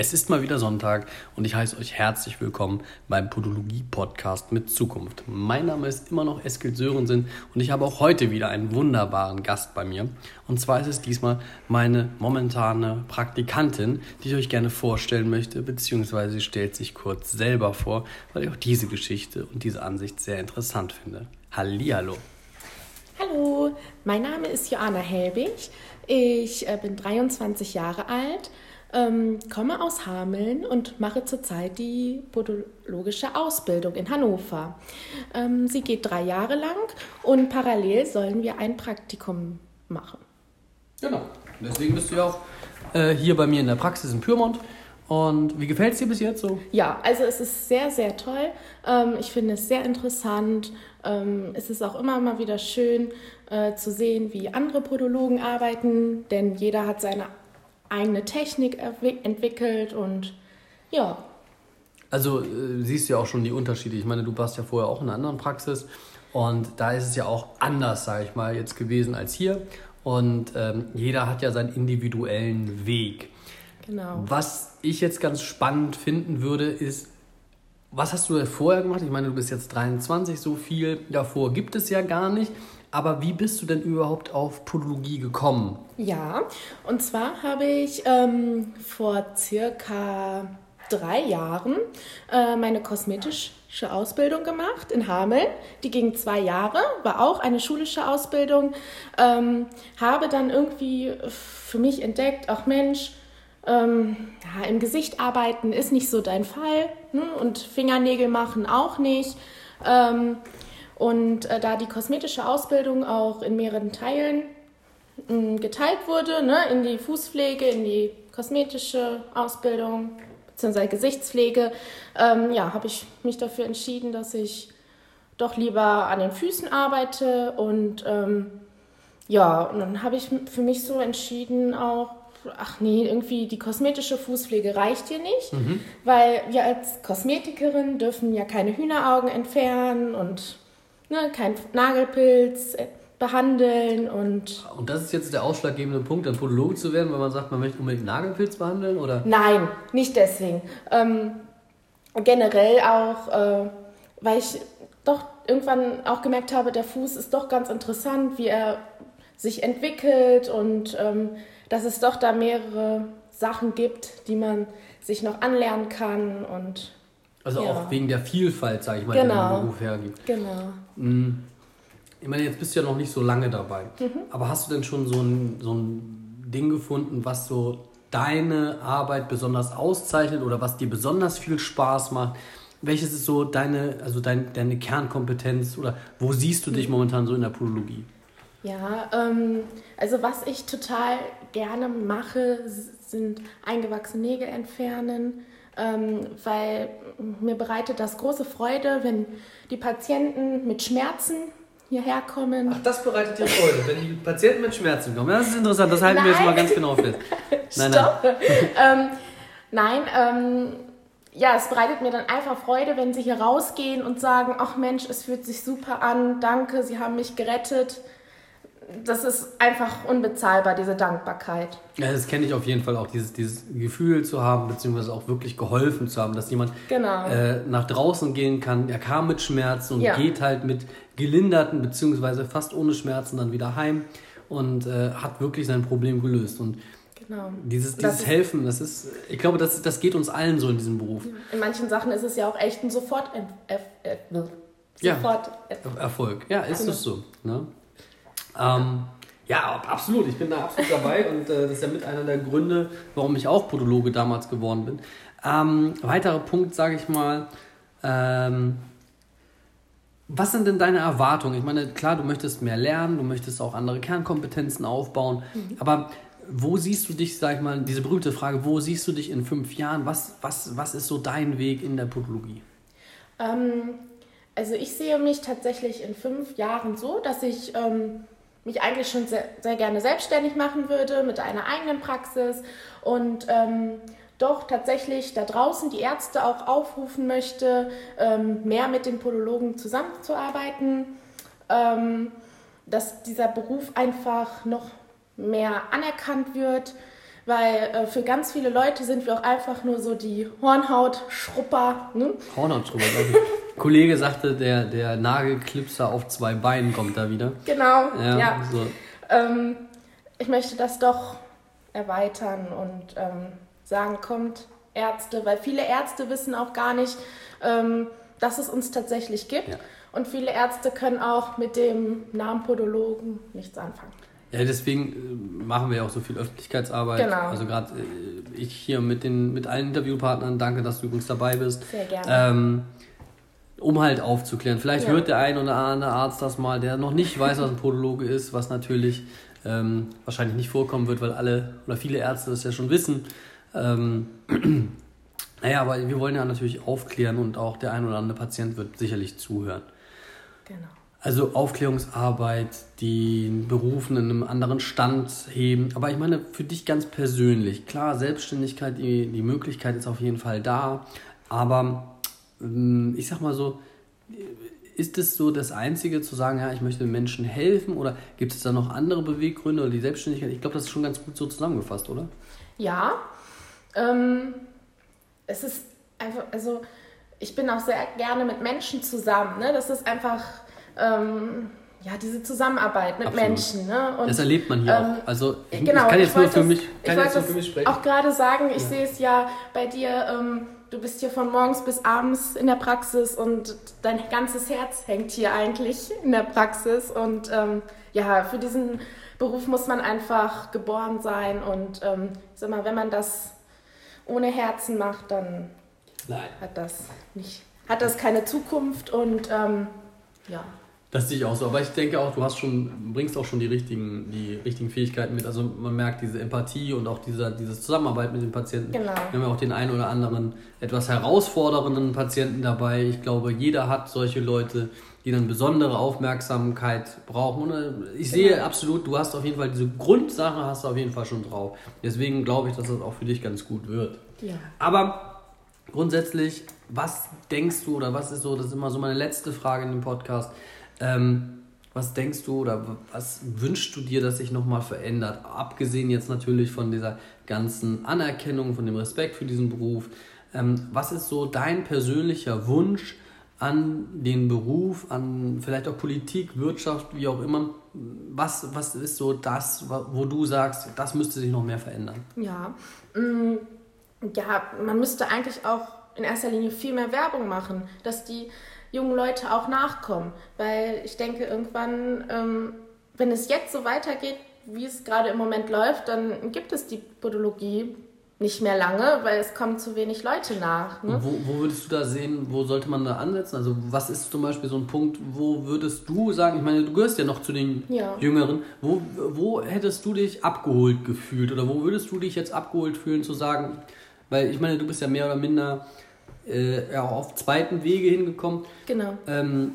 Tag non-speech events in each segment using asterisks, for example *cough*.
Es ist mal wieder Sonntag und ich heiße euch herzlich willkommen beim Podologie-Podcast mit Zukunft. Mein Name ist immer noch Eskil Sörensen und ich habe auch heute wieder einen wunderbaren Gast bei mir. Und zwar ist es diesmal meine momentane Praktikantin, die ich euch gerne vorstellen möchte, beziehungsweise sie stellt sich kurz selber vor, weil ich auch diese Geschichte und diese Ansicht sehr interessant finde. Hallihallo. Hallo, mein Name ist Joanna Helbig. Ich äh, bin 23 Jahre alt ähm, komme aus Hameln und mache zurzeit die podologische Ausbildung in Hannover. Ähm, sie geht drei Jahre lang und parallel sollen wir ein Praktikum machen. Genau. Deswegen bist du ja auch äh, hier bei mir in der Praxis in Pyrmont. Und wie gefällt es dir bis jetzt so? Ja, also es ist sehr, sehr toll. Ähm, ich finde es sehr interessant. Ähm, es ist auch immer mal wieder schön äh, zu sehen, wie andere Podologen arbeiten, denn jeder hat seine eigene Technik entwickelt und ja. Also äh, siehst du ja auch schon die Unterschiede. Ich meine, du warst ja vorher auch in einer anderen Praxis und da ist es ja auch anders, sage ich mal, jetzt gewesen als hier. Und ähm, jeder hat ja seinen individuellen Weg. Genau. Was ich jetzt ganz spannend finden würde, ist, was hast du vorher gemacht? Ich meine, du bist jetzt 23, so viel davor gibt es ja gar nicht. Aber wie bist du denn überhaupt auf Podologie gekommen? Ja, und zwar habe ich ähm, vor circa drei Jahren äh, meine kosmetische Ausbildung gemacht in Hameln. Die ging zwei Jahre, war auch eine schulische Ausbildung. Ähm, habe dann irgendwie für mich entdeckt, auch Mensch, ähm, ja, im Gesicht arbeiten ist nicht so dein Fall ne? und Fingernägel machen auch nicht. Ähm, und äh, da die kosmetische Ausbildung auch in mehreren Teilen mh, mm, geteilt wurde, ne, in die Fußpflege, in die kosmetische Ausbildung bzw. Gesichtspflege, ähm, ja, habe ich mich dafür entschieden, dass ich doch lieber an den Füßen arbeite und ähm, ja, und dann habe ich für mich so entschieden auch, ach nee, irgendwie die kosmetische Fußpflege reicht hier nicht, mhm. weil wir als Kosmetikerin dürfen ja keine Hühneraugen entfernen und ne, kein Nagelpilz äh, behandeln und. Und das ist jetzt der ausschlaggebende Punkt, ein Podologe zu werden, weil man sagt, man möchte unbedingt Nagelpilz behandeln, oder? Nein, nicht deswegen. Ähm, generell auch, äh, weil ich doch irgendwann auch gemerkt habe, der Fuß ist doch ganz interessant, wie er sich entwickelt und ähm, dass es doch da mehrere Sachen gibt, die man sich noch anlernen kann und also ja. auch wegen der Vielfalt, sage ich mal, genau. die der Beruf hergibt. Genau. Mhm. Ich meine, jetzt bist du ja noch nicht so lange dabei. Mhm. Aber hast du denn schon so ein, so ein Ding gefunden, was so deine Arbeit besonders auszeichnet oder was dir besonders viel Spaß macht? Welches ist so deine, also dein, deine Kernkompetenz oder wo siehst du dich mhm. momentan so in der Podologie? Ja, ähm, also was ich total gerne mache, sind eingewachsene Nägel entfernen, weil mir bereitet das große Freude, wenn die Patienten mit Schmerzen hierher kommen. Ach, das bereitet dir Freude, wenn die Patienten mit Schmerzen kommen. Das ist interessant, das halten nein. wir jetzt mal ganz genau fest. *laughs* Nein, Stopp. nein. ähm, nein, ähm, ja, es bereitet mir dann einfach Freude, wenn sie hier rausgehen und sagen, ach Mensch, es fühlt sich super an, danke, sie haben mich gerettet das ist einfach unbezahlbar, diese Dankbarkeit. Ja, das kenne ich auf jeden Fall auch, dieses, dieses Gefühl zu haben, beziehungsweise auch wirklich geholfen zu haben, dass jemand genau. äh, nach draußen gehen kann. Er kam mit Schmerzen und ja. geht halt mit gelinderten, beziehungsweise fast ohne Schmerzen dann wieder heim und äh, hat wirklich sein Problem gelöst. Und Genau. Dieses, dieses Helfen, das ist, ich glaube, das, das geht uns allen so in diesem Beruf. In manchen Sachen ist es ja auch echt ein Sofort, Sofort ja, Erfolg. Ja, ist genau. es so. Ne? Ähm, ja, absolut. Ich bin da absolut dabei *laughs* und äh, das ist ja mit einer der Gründe, warum ich auch Podologe damals geworden bin. Ähm, weiterer Punkt, sage ich mal. Ähm, was sind denn deine Erwartungen? Ich meine, klar, du möchtest mehr lernen, du möchtest auch andere Kernkompetenzen aufbauen, mhm. aber wo siehst du dich, sag ich mal, diese berühmte Frage, wo siehst du dich in fünf Jahren? Was, was, was ist so dein Weg in der Podologie? Ähm, also ich sehe mich tatsächlich in fünf Jahren so, dass ich ähm, mich eigentlich schon sehr, sehr, gerne selbstständig machen würde mit einer eigenen Praxis und ähm, doch tatsächlich da draußen die Ärzte auch aufrufen möchte, ähm, mehr mit den Podologen zusammenzuarbeiten, ähm, dass dieser Beruf einfach noch mehr anerkannt wird, weil äh, für ganz viele Leute sind wir auch einfach nur so die Hornhaut-Schrupper. Ne? Hornhautschrupper, glaube ich. Kollege sagte, der, der Nagelklipser auf zwei Beinen kommt da wieder. Genau, ja. ja. So. Ähm, ich möchte das doch erweitern und ähm, sagen, kommt Ärzte, weil viele Ärzte wissen auch gar nicht, ähm, dass es uns tatsächlich gibt. Ja. Und viele Ärzte können auch mit dem Namen Podologen nichts anfangen. Ja, deswegen äh, machen wir ja auch so viel Öffentlichkeitsarbeit. Genau. Also gerade äh, ich hier mit den mit allen Interviewpartnern, danke, dass du übrigens dabei bist. Sehr gerne. Ähm, um halt aufzuklären. Vielleicht ja. hört der ein oder andere Arzt das mal, der noch nicht weiß, was ein Podologe ist, was natürlich ähm, wahrscheinlich nicht vorkommen wird, weil alle oder viele Ärzte das ja schon wissen. Ähm, *clears throat* naja, aber wir wollen ja natürlich aufklären und auch der ein oder andere Patient wird sicherlich zuhören. Genau. Also Aufklärungsarbeit, den Berufen in einem anderen Stand heben. Aber ich meine, für dich ganz persönlich, klar, Selbstständigkeit, die, die Möglichkeit ist auf jeden Fall da. Aber ich sag mal so, ist es so das Einzige zu sagen, ja, ich möchte den Menschen helfen oder gibt es da noch andere Beweggründe oder die Selbstständigkeit? Ich glaube, das ist schon ganz gut so zusammengefasst, oder? Ja, ähm, es ist einfach, also ich bin auch sehr gerne mit Menschen zusammen. Ne? Das ist einfach ähm, ja, diese Zusammenarbeit mit Absolut. Menschen. Ne? Und, das erlebt man hier ähm, auch. Also ich, genau, ich kann jetzt ich nur für das, mich, kann ich jetzt nur für mich sprechen. Auch gerade sagen, ich ja. sehe es ja bei dir, ähm, du bist hier von morgens bis abends in der Praxis und dein ganzes Herz hängt hier eigentlich in der Praxis. Und ähm, ja, für diesen Beruf muss man einfach geboren sein. Und ähm, ich sag mal, wenn man das ohne Herzen macht, dann Nein. hat das nicht, hat das keine Zukunft und ähm, ja. Das sehe ich auch so. Aber ich denke auch, du hast schon, bringst auch schon die richtigen, die richtigen Fähigkeiten mit. Also man merkt diese Empathie und auch diese, diese Zusammenarbeit mit den Patienten. Genau. Wir haben ja auch den einen oder anderen etwas herausfordernden Patienten dabei. Ich glaube, jeder hat solche Leute, die dann besondere Aufmerksamkeit brauchen. Und äh, ich sehe genau. absolut, du hast auf jeden Fall diese Grundsache hast du auf jeden Fall schon drauf. Deswegen glaube ich, dass das auch für dich ganz gut wird. Ja. Aber grundsätzlich, was denkst du oder was ist so, das ist immer so meine letzte Frage in dem Podcast ähm, was denkst du oder was wünschst du dir, dass sich nochmal verändert? Abgesehen jetzt natürlich von dieser ganzen Anerkennung, von dem Respekt für diesen Beruf. Ähm, was ist so dein persönlicher Wunsch an den Beruf, an vielleicht auch Politik, Wirtschaft, wie auch immer? Was, was ist so das, wo du sagst, das müsste sich noch mehr verändern? Ja, mm, ja man müsste eigentlich auch in erster Linie viel mehr Werbung machen, dass die jungen Leute auch nachkommen. Weil ich denke, irgendwann, ähm, wenn es jetzt so weitergeht, wie es gerade im Moment läuft, dann gibt es die Podologie nicht mehr lange, weil es kommen zu wenig Leute nach. Ne? Wo, wo, würdest du da sehen, wo sollte man da ansetzen? Also was ist zum Beispiel so ein Punkt, wo würdest du sagen, ich meine, du gehörst ja noch zu den ja. Jüngeren, wo, wo hättest du dich abgeholt gefühlt oder wo würdest du dich jetzt abgeholt fühlen zu sagen, weil ich meine, du bist ja mehr oder minder äh, ja, auf zweiten Wege hingekommen. Genau. Ähm,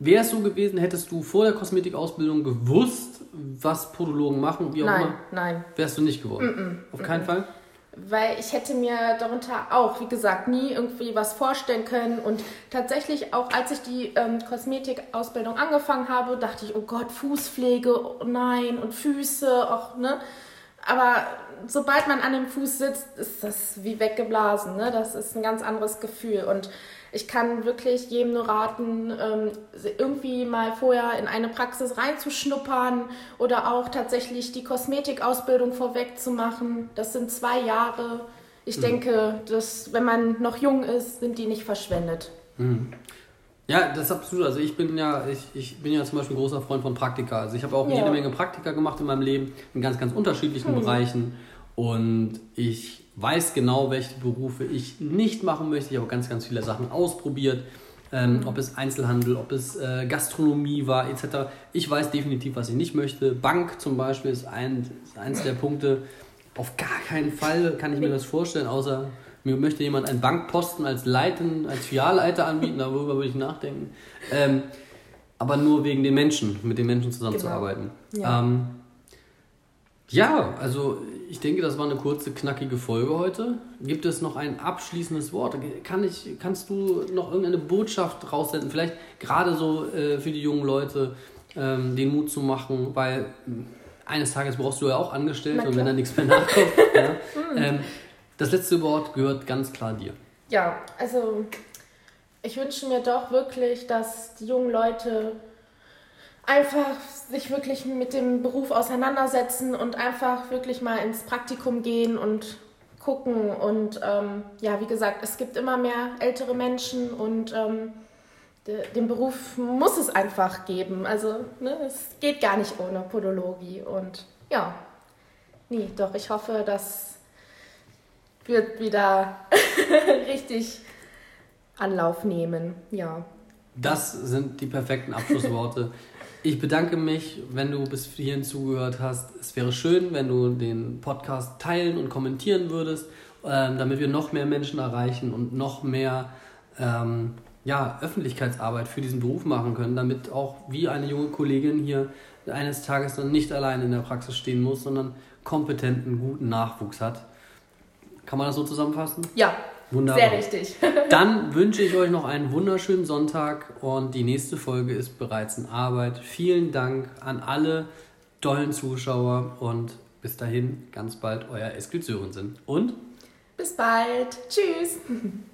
Wäre es so gewesen, hättest du vor der Kosmetikausbildung gewusst, was Podologen machen, wie auch nein, immer? Nein, Wärst du nicht geworden? Mm -mm, auf keinen mm Fall? Weil ich hätte mir darunter auch, wie gesagt, nie irgendwie was vorstellen können. Und tatsächlich auch, als ich die ähm, Kosmetikausbildung angefangen habe, dachte ich, oh Gott, Fußpflege, oh nein, und Füße, auch, ne? Aber sobald man an dem Fuß sitzt, ist das wie weggeblasen. Ne? Das ist ein ganz anderes Gefühl. Und ich kann wirklich jedem nur raten, ähm, irgendwie mal vorher in eine Praxis reinzuschnuppern oder auch tatsächlich die Kosmetikausbildung vorweg zu machen. Das sind zwei Jahre. Ich mhm. denke, dass wenn man noch jung ist, sind die nicht verschwendet. Mhm. Ja, das ist absolut. Also ich bin ja, ich, ich bin ja zum Beispiel ein großer Freund von Praktika. Also ich habe auch ja. jede Menge Praktika gemacht in meinem Leben, in ganz, ganz unterschiedlichen mhm. Bereichen. Und ich weiß genau, welche Berufe ich nicht machen möchte. Ich habe ganz, ganz viele Sachen ausprobiert. Ähm, ob es Einzelhandel, ob es äh, Gastronomie war, etc. Ich weiß definitiv, was ich nicht möchte. Bank zum Beispiel ist, ein, ist eins der Punkte. Auf gar keinen Fall kann ich mir das vorstellen, außer mir möchte jemand einen Bankposten als Leiten, als Filialleiter anbieten, darüber würde ich nachdenken. Ähm, aber nur wegen den Menschen, mit den Menschen zusammenzuarbeiten. Genau. Ja. Ähm, ja, also ich denke, das war eine kurze, knackige Folge heute. Gibt es noch ein abschließendes Wort? Kann ich, kannst du noch irgendeine Botschaft raussenden? Vielleicht gerade so äh, für die jungen Leute, ähm, den Mut zu machen, weil eines Tages brauchst du ja auch Angestellte und wenn da nichts mehr nachkommt. *laughs* ja. ähm, das letzte Wort gehört ganz klar dir. Ja, also ich wünsche mir doch wirklich, dass die jungen Leute einfach sich wirklich mit dem Beruf auseinandersetzen und einfach wirklich mal ins Praktikum gehen und gucken. Und ähm, ja, wie gesagt, es gibt immer mehr ältere Menschen und ähm, de, den Beruf muss es einfach geben. Also ne, es geht gar nicht ohne Podologie. Und ja, nee, doch, ich hoffe, das wird wieder *laughs* richtig Anlauf nehmen. Ja. Das sind die perfekten Abschlussworte. Ich bedanke mich, wenn du bis hierhin zugehört hast. Es wäre schön, wenn du den Podcast teilen und kommentieren würdest, ähm, damit wir noch mehr Menschen erreichen und noch mehr ähm, ja, Öffentlichkeitsarbeit für diesen Beruf machen können, damit auch wie eine junge Kollegin hier eines Tages dann nicht allein in der Praxis stehen muss, sondern kompetenten, guten Nachwuchs hat. Kann man das so zusammenfassen? Ja, Wunderbar. Sehr richtig. *laughs* Dann wünsche ich euch noch einen wunderschönen Sonntag und die nächste Folge ist bereits in Arbeit. Vielen Dank an alle tollen Zuschauer und bis dahin ganz bald euer Eskil Sörensen. Und bis bald. Tschüss. *laughs*